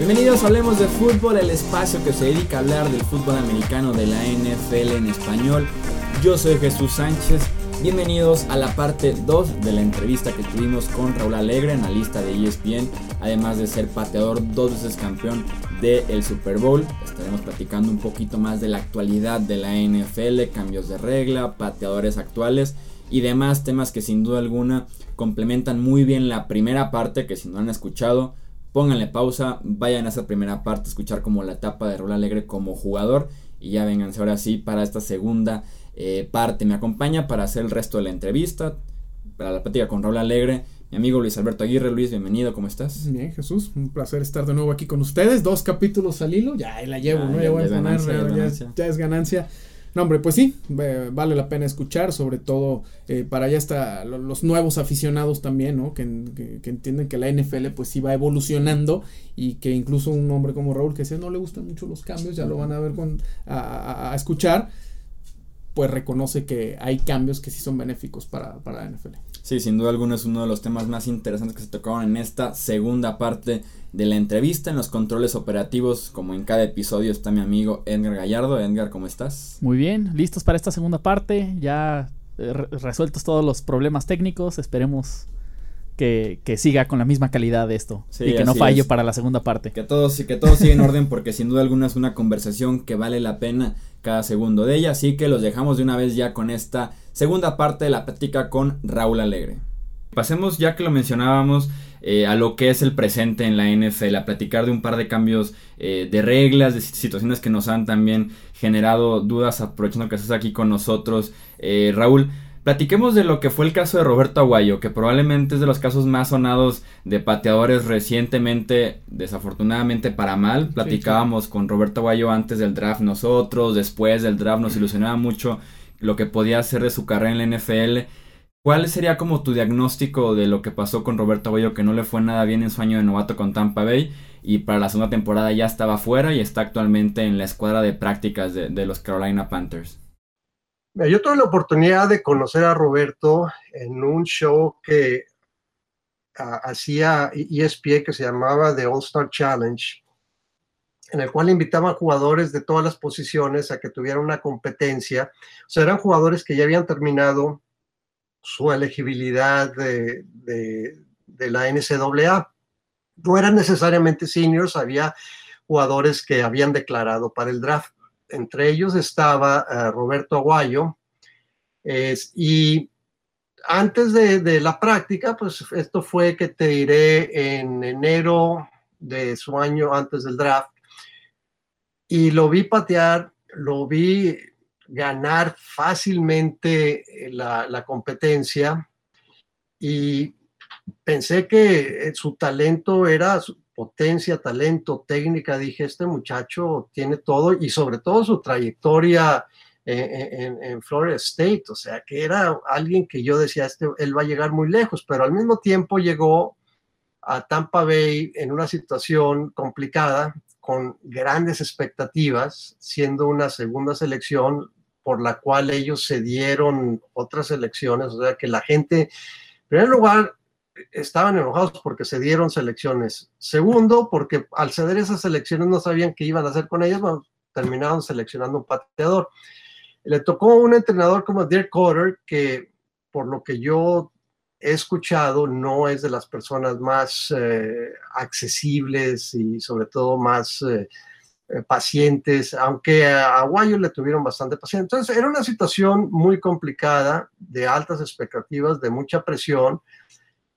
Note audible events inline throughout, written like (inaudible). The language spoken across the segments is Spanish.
Bienvenidos a Hablemos de Fútbol, el espacio que se dedica a hablar del fútbol americano de la NFL en español. Yo soy Jesús Sánchez. Bienvenidos a la parte 2 de la entrevista que tuvimos con Raúl Alegre, analista de ESPN, además de ser pateador dos veces campeón del Super Bowl. Estaremos platicando un poquito más de la actualidad de la NFL, cambios de regla, pateadores actuales y demás temas que sin duda alguna complementan muy bien la primera parte que si no han escuchado pónganle pausa, vayan a esa primera parte, escuchar como la etapa de Raúl Alegre como jugador y ya vénganse ahora sí para esta segunda eh, parte. Me acompaña para hacer el resto de la entrevista, para la plática con Raúl Alegre. Mi amigo Luis Alberto Aguirre, Luis, bienvenido, ¿cómo estás? Bien, Jesús, un placer estar de nuevo aquí con ustedes. Dos capítulos al hilo, ya la llevo, ¿no? Ya, voy a poner, ya es ganancia. No, hombre, pues sí, vale la pena escuchar, sobre todo eh, para ya está los nuevos aficionados también, ¿no? Que, entienden que la NFL pues sí va evolucionando y que incluso un hombre como Raúl que sea no le gustan mucho los cambios, ya lo van a ver con, a, escuchar, pues reconoce que hay cambios que sí son benéficos para, para la NFL. Sí, sin duda alguna es uno de los temas más interesantes que se tocaron en esta segunda parte de la entrevista. En los controles operativos, como en cada episodio, está mi amigo Edgar Gallardo. Edgar, ¿cómo estás? Muy bien, listos para esta segunda parte. Ya eh, resueltos todos los problemas técnicos. Esperemos que, siga con la misma calidad de esto y que no falle para la segunda parte. Que todo, que todo siga en orden porque sin duda alguna es una conversación que vale la pena cada segundo de ella. Así que los dejamos de una vez ya con esta segunda parte de la plática con Raúl Alegre. Pasemos ya que lo mencionábamos eh, a lo que es el presente en la NFL, a platicar de un par de cambios eh, de reglas, de situaciones que nos han también generado dudas, aprovechando que estás aquí con nosotros. Eh, Raúl, platiquemos de lo que fue el caso de Roberto Aguayo, que probablemente es de los casos más sonados de pateadores recientemente, desafortunadamente para mal. Platicábamos con Roberto Aguayo antes del draft nosotros, después del draft nos ilusionaba mucho lo que podía hacer de su carrera en la NFL. ¿Cuál sería como tu diagnóstico de lo que pasó con Roberto Aguayo, que no le fue nada bien en su año de novato con Tampa Bay y para la segunda temporada ya estaba fuera y está actualmente en la escuadra de prácticas de, los Carolina Panthers? Yo tuve la oportunidad de conocer a Roberto en un show que ah, hacía ESPN que se llamaba The All Star Challenge, en el cual invitaba a jugadores de todas las posiciones a que tuvieran una competencia. O sea, eran jugadores que ya habían terminado su elegibilidad de, la NCAA. No eran necesariamente seniors, había jugadores que habían declarado para el draft. Entre ellos estaba eh, Roberto Aguayo. y antes de, de, la práctica, pues esto fue que te diré en enero de su año antes del draft. Y lo vi patear, lo vi ganar fácilmente eh, la, competencia y pensé que eh, su talento era potencia, talento, técnica. Dije, este muchacho tiene todo y sobre todo su trayectoria en, en, Florida State, o sea, que era alguien que yo decía, este, él va a llegar muy lejos, pero al mismo tiempo llegó a Tampa Bay en una situación complicada, con grandes expectativas, siendo una segunda selección, por la cual ellos se dieron otras elecciones, o sea que la gente, en primer lugar, estaban enojados porque se dieron selecciones. Segundo, porque al ceder esas elecciones no sabían qué iban a hacer con ellas, bueno, terminaron seleccionando un pateador. Le tocó un entrenador como Dirk Cotter, que por lo que yo he escuchado no es de las personas más eh, accesibles y sobre todo más eh, eh, pacientes, aunque a Aguayo le tuvieron bastante paciencia. Entonces, era una situación muy complicada, de altas expectativas, de mucha presión,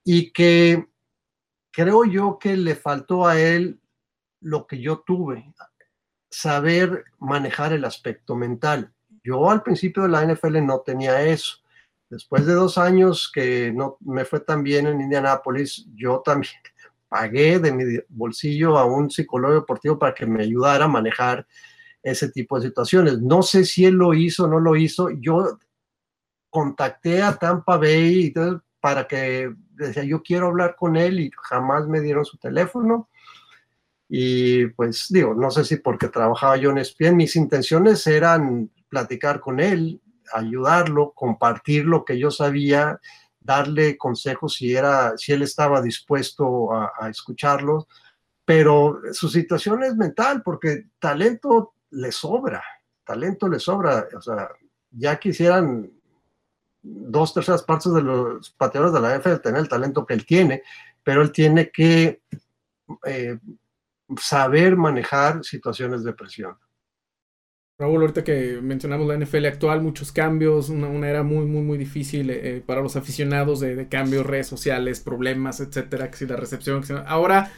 y que creo yo que le faltó a él lo que yo tuve, saber manejar el aspecto mental. Yo al principio de la NFL no tenía eso. Después de dos años que no me fue tan bien en Indianápolis, yo también (laughs) pagué de mi bolsillo a un psicólogo deportivo para que me ayudara a manejar ese tipo de situaciones. No sé si él lo hizo o no lo hizo. Yo contacté a Tampa Bay para que decía, yo quiero hablar con él y jamás me dieron su teléfono. Y pues digo, no sé si porque trabajaba yo en ESPN, mis intenciones eran platicar con él, ayudarlo, compartir lo que yo sabía darle consejos si, era, si él estaba dispuesto a, escucharlos, pero su situación es mental porque talento le sobra, talento le sobra, o sea, ya quisieran dos terceras partes de los pateadores de la NFL tener el talento que él tiene, pero él tiene que eh, saber manejar situaciones de presión. Raúl, ahorita que mencionamos la NFL actual, muchos cambios, una, era muy, muy, muy difícil eh, para los aficionados de, cambios, redes sociales, problemas, etcétera, que si la recepción, ahora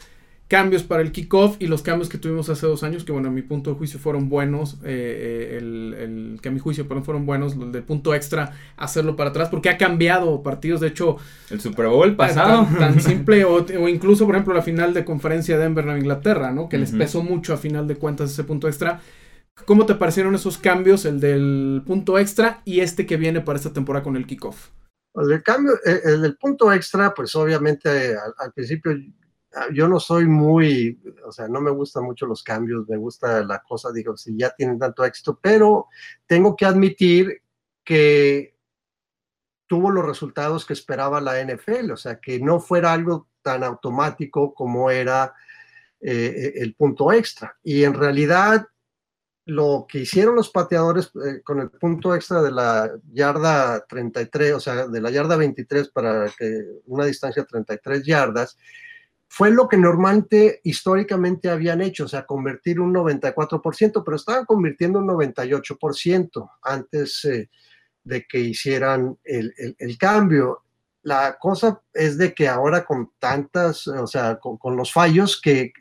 cambios para el kickoff y los cambios que tuvimos hace dos años, que bueno, a mi punto de juicio fueron buenos, eh, eh, el, que a mi juicio fueron buenos, el del punto extra, hacerlo para atrás, porque ha cambiado partidos, de hecho... El Super Bowl pasado. Tan, (laughs) simple, o, incluso, por ejemplo, la final de conferencia de Denver en Inglaterra, ¿no? Que les pesó mucho a final de cuentas ese punto extra. ¿Cómo te parecieron esos cambios, el del punto extra y este que viene para esta temporada con el kickoff? El cambio, eh, el, del punto extra, pues obviamente al principio Ah, yo no soy muy, o sea, no me gustan mucho los cambios, me gusta la cosa, digo, si ya tienen tanto éxito, pero tengo que admitir que tuvo los resultados que esperaba la NFL, o sea, que no fuera algo tan automático como era eh, el punto extra. Y en realidad, lo que hicieron los pateadores eh, con el punto extra de la yarda 33, o sea, de la yarda 23 para que una distancia de 33 yardas, fue lo que normalmente históricamente habían hecho, o sea, convertir un 94%, pero estaban convirtiendo un 98% antes eh, de que hicieran el, cambio. La cosa es de que ahora con tantas, o sea, con, los fallos que,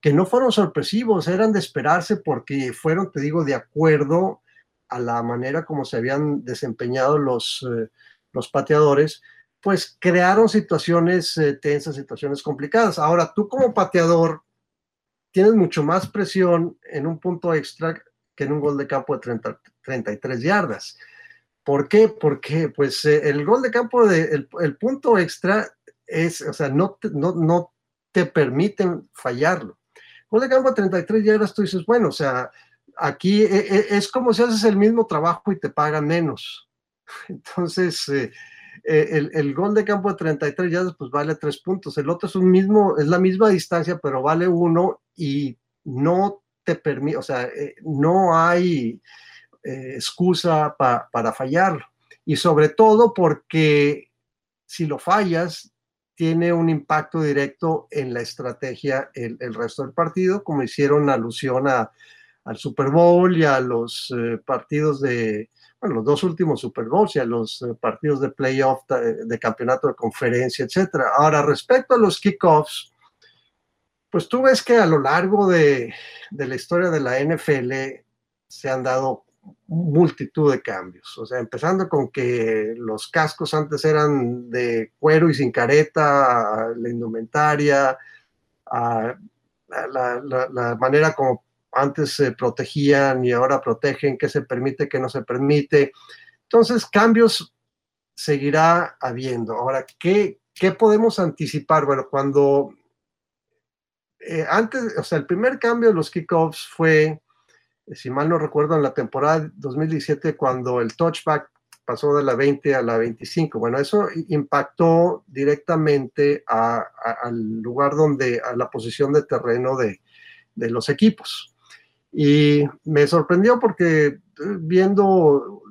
que no fueron sorpresivos, eran de esperarse porque fueron, te digo, de acuerdo a la manera como se habían desempeñado los, eh, los pateadores pues crearon situaciones eh, tensas, situaciones complicadas. Ahora, tú como pateador tienes mucho más presión en un punto extra que en un gol de campo de 33 yardas. ¿Por qué? Porque pues eh, el gol de campo, de, el, punto extra es, o sea, no te, no, no te permiten fallarlo. Gol de campo de 33 yardas, tú dices, bueno, o sea, aquí eh, es como si haces el mismo trabajo y te pagan menos. (laughs) Entonces, eh, el, gol de campo de 33 ya pues vale tres puntos. El otro es un mismo, es la misma distancia, pero vale uno y no te permite, o sea, eh, no hay eh, excusa para fallarlo. Y sobre todo porque si lo fallas, tiene un impacto directo en la estrategia el, el resto del partido, como hicieron alusión a, al Super Bowl y a los partidos de, los dos últimos Super Bowls y a los eh, partidos de playoff de, campeonato de conferencia, etcétera. Ahora, respecto a los kickoffs, pues tú ves que a lo largo de, la historia de la NFL se han dado multitud de cambios. O sea, empezando con que los cascos antes eran de cuero y sin careta, la indumentaria, la manera como antes se protegían y ahora protegen, qué se permite, qué no se permite. Entonces, cambios seguirá habiendo. Ahora, ¿qué, qué podemos anticipar? Bueno, cuando eh, antes, o sea, el primer cambio de los kickoffs fue, si mal no recuerdo, en la temporada 2017, cuando el touchback pasó de la 20 a la 25. Bueno, eso impactó directamente al lugar donde, a la posición de terreno de, de los equipos. Y me sorprendió porque eh, viendo,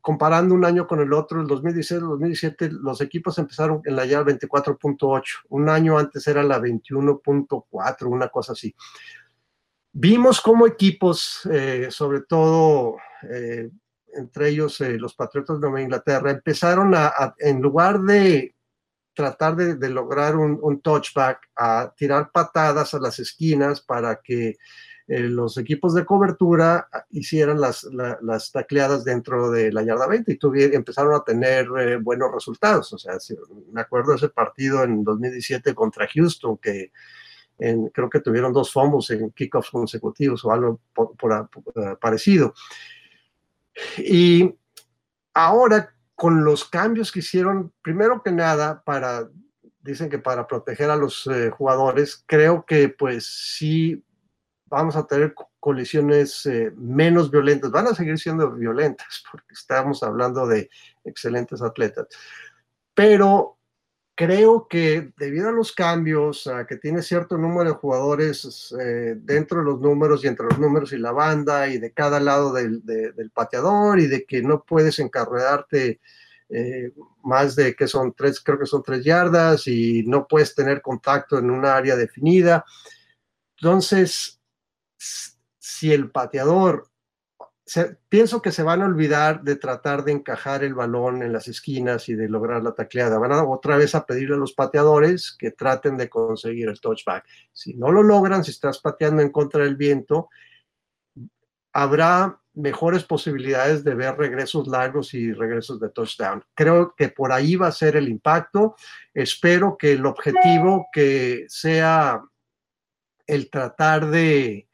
comparando un año con el otro, el 2016-2017, los equipos empezaron en la yarda 24.8. Un año antes era la 21.4, una cosa así. Vimos cómo equipos, eh, sobre todo eh, entre ellos los Patriotas de Nueva Inglaterra, empezaron a, en lugar de tratar de, lograr un, un, touchback, a tirar patadas a las esquinas para que eh, los equipos de cobertura hicieran las, las tacleadas dentro de la yarda 20 y empezaron a tener eh, buenos resultados. O sea, me acuerdo ese partido en 2017 contra Houston, que creo que tuvieron dos fumbles en kickoffs consecutivos o algo eh, parecido. Y ahora, con los cambios que hicieron, primero que nada, para, dicen que para proteger a los jugadores, creo que pues sí vamos a tener colisiones eh, menos violentas. Van a seguir siendo violentas (laughs) porque estamos hablando de excelentes atletas. Pero creo que debido a los cambios, a que tiene cierto número de jugadores eh, dentro de los números y entre los números y la banda y de cada lado del, pateador y de que no puedes encarredarte eh, más de que son tres, creo que son tres yardas y no puedes tener contacto en una área definida. Entonces, si el pateador pienso que se van a olvidar de tratar de encajar el balón en las esquinas y de lograr la tacleada. Van a otra vez a pedirle a los pateadores que traten de conseguir el touchback. Si no lo logran, si estás pateando en contra del viento, habrá mejores posibilidades de ver regresos largos y regresos de touchdown. Creo que por ahí va a ser el impacto. Espero que el objetivo que sea el tratar de,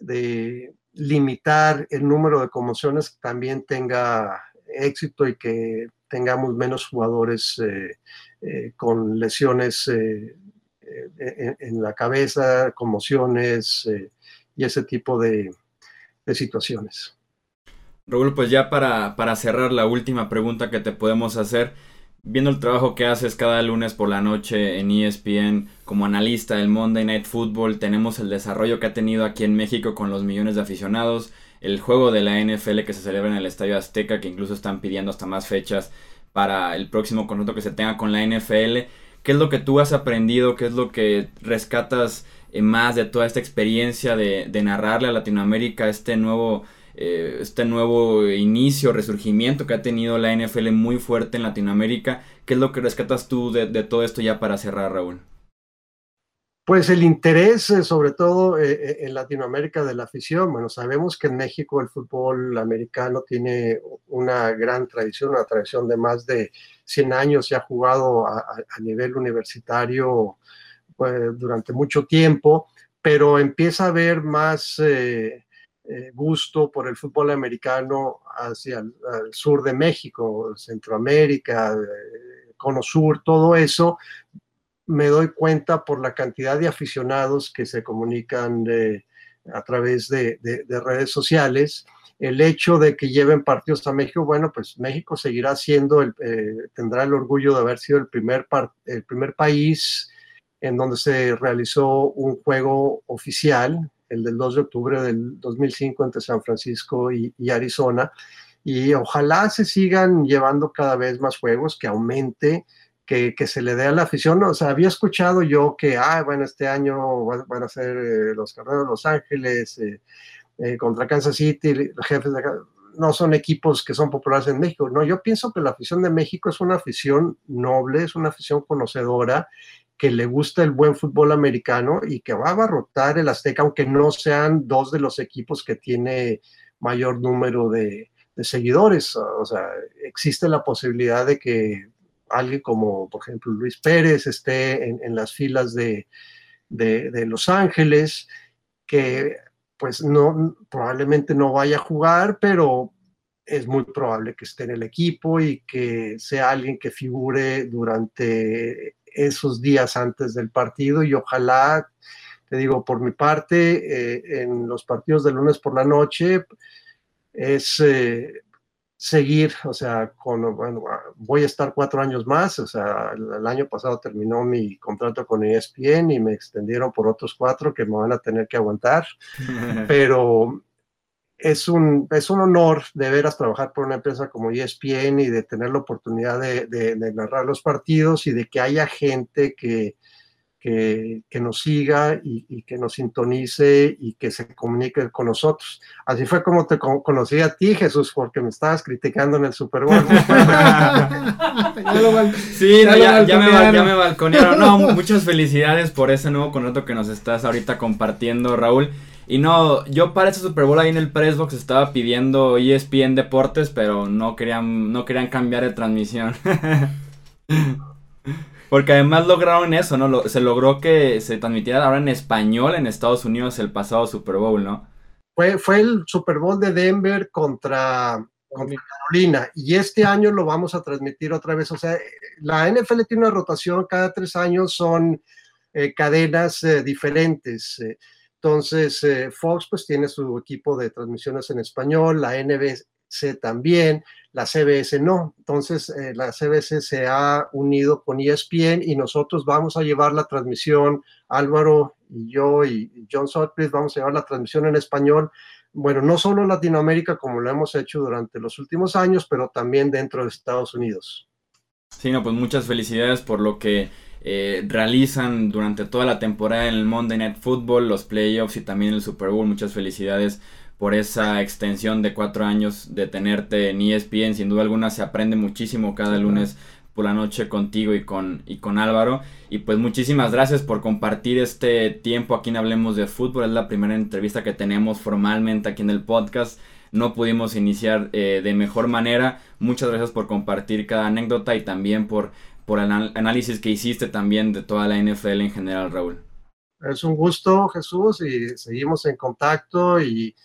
de limitar el número de conmociones también tenga éxito y que tengamos menos jugadores eh, eh, con lesiones eh, en, la cabeza, conmociones y ese tipo de, de, situaciones. Raúl, pues ya para, para cerrar la última pregunta que te podemos hacer viendo el trabajo que haces cada lunes por la noche en ESPN como analista del Monday Night Football, tenemos el desarrollo que ha tenido aquí en México con los millones de aficionados, el juego de la NFL que se celebra en el Estadio Azteca, que incluso están pidiendo hasta más fechas para el próximo contrato que se tenga con la NFL. ¿Qué es lo que tú has aprendido? ¿Qué es lo que rescatas eh, más de toda esta experiencia de, de narrarle a Latinoamérica este nuevo eh, este nuevo inicio, resurgimiento que ha tenido la NFL muy fuerte en Latinoamérica. ¿Qué es lo que rescatas tú de, todo esto ya para cerrar, Raúl? Pues el interés, eh, sobre todo eh, en Latinoamérica, de la afición. Bueno, sabemos que en México el fútbol americano tiene una gran tradición, una tradición de más de 100 años. Se ha jugado a, nivel universitario pues, durante mucho tiempo, pero empieza a haber más gusto por el fútbol americano hacia el, sur de México, Centroamérica, eh, Cono Sur, todo eso, me doy cuenta por la cantidad de aficionados que se comunican a través de, redes sociales. El hecho de que lleven partidos a México, bueno, pues México seguirá siendo, el, eh, tendrá el orgullo de haber sido el primer, el primer país en donde se realizó un juego oficial el del 2 de octubre del 2005 entre San Francisco y, Arizona. Y ojalá se sigan llevando cada vez más juegos, que aumente, que, se le dé a la afición. O sea, había escuchado yo que, ah, bueno, este año van, a ser eh, los carreros de Los Ángeles eh, eh, contra Kansas City, los jefes de no son equipos que son populares en México. No, yo pienso que la afición de México es una afición noble, es una afición conocedora que le gusta el buen fútbol americano y que va a abarrotar el Azteca, aunque no sean dos de los equipos que tiene mayor número de, seguidores. O sea, existe la posibilidad de que alguien como, por ejemplo, Luis Pérez esté en, las filas de, de, Los Ángeles, que pues no, probablemente no vaya a jugar, pero es muy probable que esté en el equipo y que sea alguien que figure durante esos días antes del partido y ojalá, te digo, por mi parte, eh, en los partidos de lunes por la noche, es eh, seguir, o sea, con, bueno, voy a estar cuatro años más, o sea, el, año pasado terminó mi contrato con ESPN y me extendieron por otros cuatro que me van a tener que aguantar, (laughs) pero es un, es un honor de veras trabajar por una empresa como ESPN y de tener la oportunidad de, narrar los partidos y de que haya gente que, que, nos siga y, que nos sintonice y que se comunique con nosotros. Así fue como te conocí a ti, Jesús, porque me estabas criticando en el Super Bowl. (laughs) sí, ya, ya, me, ya, me, balconearon. No, muchas felicidades por ese nuevo contrato que nos estás ahorita compartiendo, Raúl. Y no, yo para ese Super Bowl ahí en el Pressbox estaba pidiendo ESPN Deportes, pero no querían, no querían cambiar de transmisión. (laughs) Porque además lograron eso, ¿no? se logró que se transmitiera ahora en español en Estados Unidos el pasado Super Bowl, ¿no? Fue, fue el Super Bowl de Denver contra, Carolina y este año lo vamos a transmitir otra vez. O sea, la NFL tiene una rotación, cada tres años son eh, cadenas eh, diferentes. Eh, entonces, eh, Fox pues tiene su equipo de transmisiones en español, la NBC, también, la CBS no. Entonces, eh, la CBS se ha unido con ESPN y nosotros vamos a llevar la transmisión, Álvaro y yo y John Sutcliffe vamos a llevar la transmisión en español. Bueno, no solo en Latinoamérica como lo hemos hecho durante los últimos años, pero también dentro de Estados Unidos. Sí, no, pues muchas felicidades por lo que eh, realizan durante toda la temporada en el Monday Night Football, los playoffs y también el Super Bowl. Muchas felicidades por esa extensión de cuatro años de tenerte en ESPN. Sin duda alguna se aprende muchísimo cada lunes por la noche contigo y con, y con Álvaro. Y pues muchísimas gracias por compartir este tiempo aquí en Hablemos de Fútbol. Es la primera entrevista que tenemos formalmente aquí en el podcast. No pudimos iniciar eh, de mejor manera. Muchas gracias por compartir cada anécdota y también por por el análisis que hiciste también de toda la NFL en general, Raúl. Es un gusto, Jesús, y seguimos en contacto y,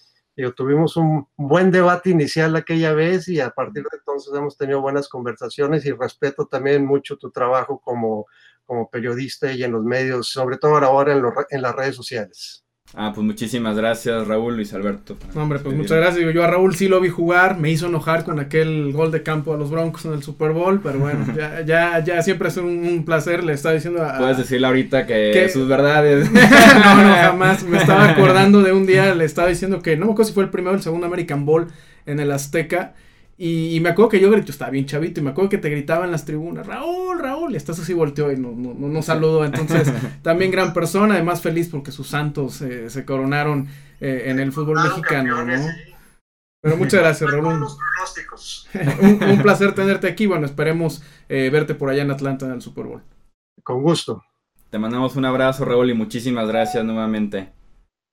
tuvimos un buen debate inicial aquella vez y a partir de entonces hemos tenido buenas conversaciones y respeto también mucho tu trabajo como, como periodista y en los medios, sobre todo ahora en, en las redes sociales. Ah, pues muchísimas gracias Raúl Luis Alberto. hombre, pues muchas gracias. Yo a Raúl sí lo vi jugar, me hizo enojar con aquel gol de campo a los Broncos en el Super Bowl, pero bueno, (laughs) ya, ya, ya siempre es un, placer, le estaba diciendo a... Puedes decirle ahorita que, sus verdades. (laughs) no, no, jamás. Me estaba (laughs) acordando de un día, le estaba diciendo que, no me acuerdo si fue el primero o el segundo American Bowl en el Azteca, y, me acuerdo que yo grito, estaba bien chavito, y me acuerdo que te gritaban en las tribunas, Raúl, Raúl, y estás así volteó y no, no, no, saludó. Entonces, (laughs) también gran persona, además feliz porque sus santos eh, se coronaron eh, en el fútbol mexicano, ¿no? Pero muchas gracias, Raúl. (laughs) un, un, placer tenerte aquí. Bueno, esperemos eh, verte por allá en Atlanta en el Super Bowl. Con gusto. Te mandamos un abrazo, Raúl, y muchísimas gracias nuevamente.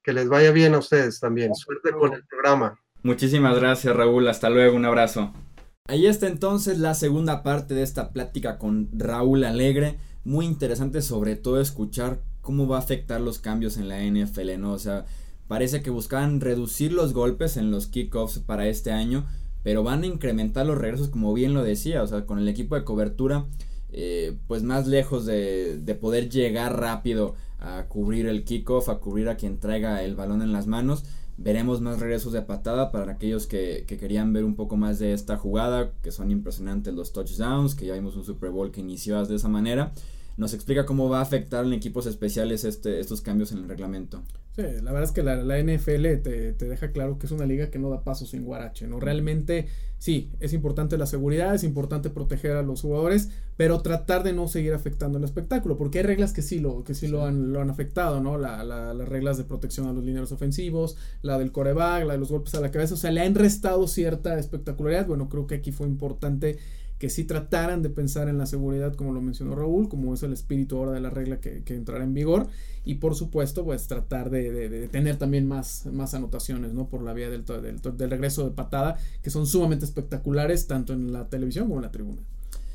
Que les vaya bien a ustedes también. Suerte con el programa. Muchísimas gracias Raúl, hasta luego, un abrazo. Ahí está entonces la segunda parte de esta plática con Raúl Alegre. Muy interesante sobre todo escuchar cómo va a afectar los cambios en la NFL, ¿no? O sea, parece que buscaban reducir los golpes en los kickoffs para este año, pero van a incrementar los regresos como bien lo decía, o sea, con el equipo de cobertura, eh, pues más lejos de, de poder llegar rápido a cubrir el kickoff, a cubrir a quien traiga el balón en las manos Veremos más regresos de patada para aquellos que, querían ver un poco más de esta jugada, que son impresionantes los touchdowns, que ya vimos un Super Bowl que inició de esa manera. Nos explica cómo va a afectar en equipos especiales este, estos cambios en el reglamento. Sí, la verdad es que la, NFL te, te, deja claro que es una liga que no da pasos sin guarache, ¿no? Realmente, sí, es importante la seguridad, es importante proteger a los jugadores, pero tratar de no seguir afectando el espectáculo, porque hay reglas que sí lo, que sí, Lo, han, lo han afectado, ¿no? La, la, las reglas de protección a los lineros ofensivos, la del coreback, la de los golpes a la cabeza, o sea, le han restado cierta espectacularidad. Bueno, creo que aquí fue importante que sí trataran de pensar en la seguridad, como lo mencionó Raúl, como es el espíritu ahora de la regla que, que entrará en vigor, y por supuesto, pues tratar de, tener también más, más anotaciones, ¿no? Por la vía del, del, del, regreso de patada, que son sumamente espectaculares, tanto en la televisión como en la tribuna.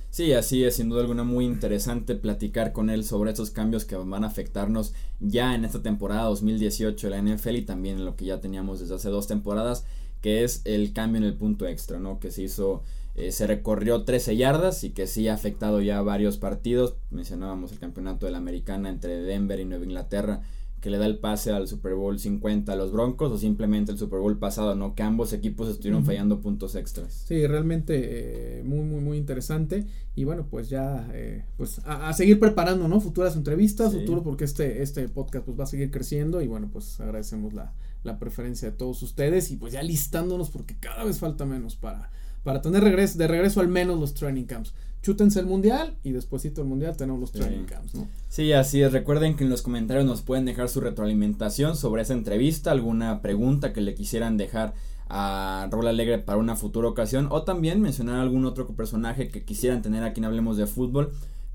Sí, así es, sin duda alguna muy interesante platicar con él sobre esos cambios que van a afectarnos ya en esta temporada 2018 de la NFL y también en lo que ya teníamos desde hace dos temporadas, que es el cambio en el punto extra, ¿no? Que se hizo eh, se recorrió 13 yardas y que sí ha afectado ya varios partidos. Mencionábamos el campeonato de la americana entre Denver y Nueva Inglaterra que le da el pase al Super Bowl 50 a los Broncos o simplemente el Super Bowl pasado, ¿no? Que ambos equipos estuvieron fallando puntos extras. Sí, realmente eh, muy, muy, muy interesante. Y bueno, pues ya, eh, pues a, seguir preparando, ¿no? Futuras entrevistas, futuro, porque este, este podcast pues va a seguir creciendo y bueno, pues agradecemos la, la preferencia de todos ustedes y pues ya listándonos porque cada vez falta menos para para tener regreso, de regreso al menos los training camps. Chútense el mundial y despuésito el mundial tenemos los training camps, ¿no? Sí, así es. Recuerden que en los comentarios nos pueden dejar su retroalimentación sobre esa entrevista, alguna pregunta que le quisieran dejar a Raúl Alegre para una futura ocasión o también mencionar algún otro personaje que quisieran tener a quien hablemos de fútbol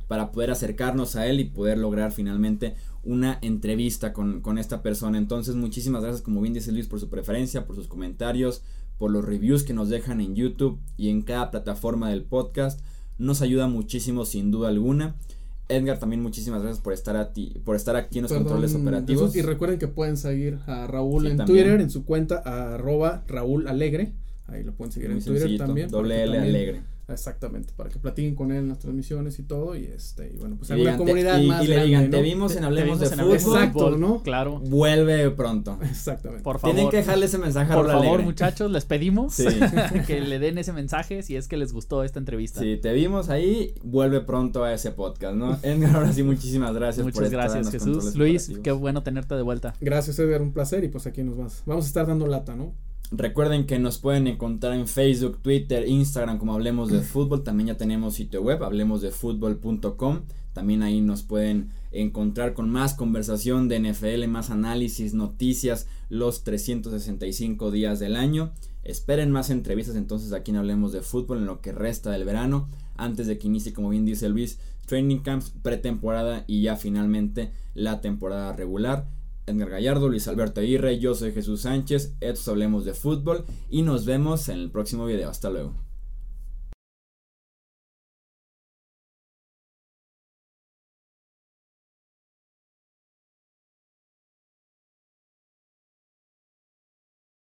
para poder acercarnos a él y poder lograr finalmente una entrevista con, con esta persona. Entonces, muchísimas gracias, como bien dice Luis, por su preferencia, por sus comentarios, por los reviews que nos dejan en YouTube y en cada plataforma del podcast. Nos ayuda muchísimo sin duda alguna. Edgar, también muchísimas gracias por estar, a ti, por estar aquí en los controles operativos. y recuerden que pueden seguir a Raúl en Twitter, en su cuenta arroba Raúl Alegre. Ahí lo pueden seguir en Twitter también. Doble L Alegre. Exactamente, para que platiquen con él en las transmisiones y todo. Y este, y bueno, pues hay una comunidad y, más. Y le digan, te vimos en Hablemos de Fútbol. Exacto, ¿no? Claro. Vuelve pronto. (laughs) Exactamente. Por favor. Tienen que dejarle ese mensaje a Por favor, muchachos, les pedimos (laughs) que le den ese mensaje si es que les gustó esta entrevista. Sí, te vimos ahí, vuelve pronto a ese podcast, ¿no? (laughs) Edgar, ahora sí, muchísimas gracias. Muchas gracias, Jesús. Luis, qué bueno tenerte de vuelta. Gracias, Edgar, un placer. Y pues aquí nos vas. Vamos a estar dando lata, ¿no? Recuerden que nos pueden encontrar en Facebook, Twitter, Instagram como Hablemos de Fútbol. También ya tenemos sitio web, hablemosdefutbol.com. También ahí nos pueden encontrar con más conversación de NFL, más análisis, noticias los 365 días del año. Esperen más entrevistas entonces aquí en Hablemos de Fútbol en lo que resta del verano, antes de que inicie, como bien dice Luis, training camps, pretemporada y ya finalmente la temporada regular. Edgar Gallardo, Luis Alberto Aguirre, yo soy Jesús Sánchez, estos hablemos de fútbol y nos vemos en el próximo video. Hasta luego.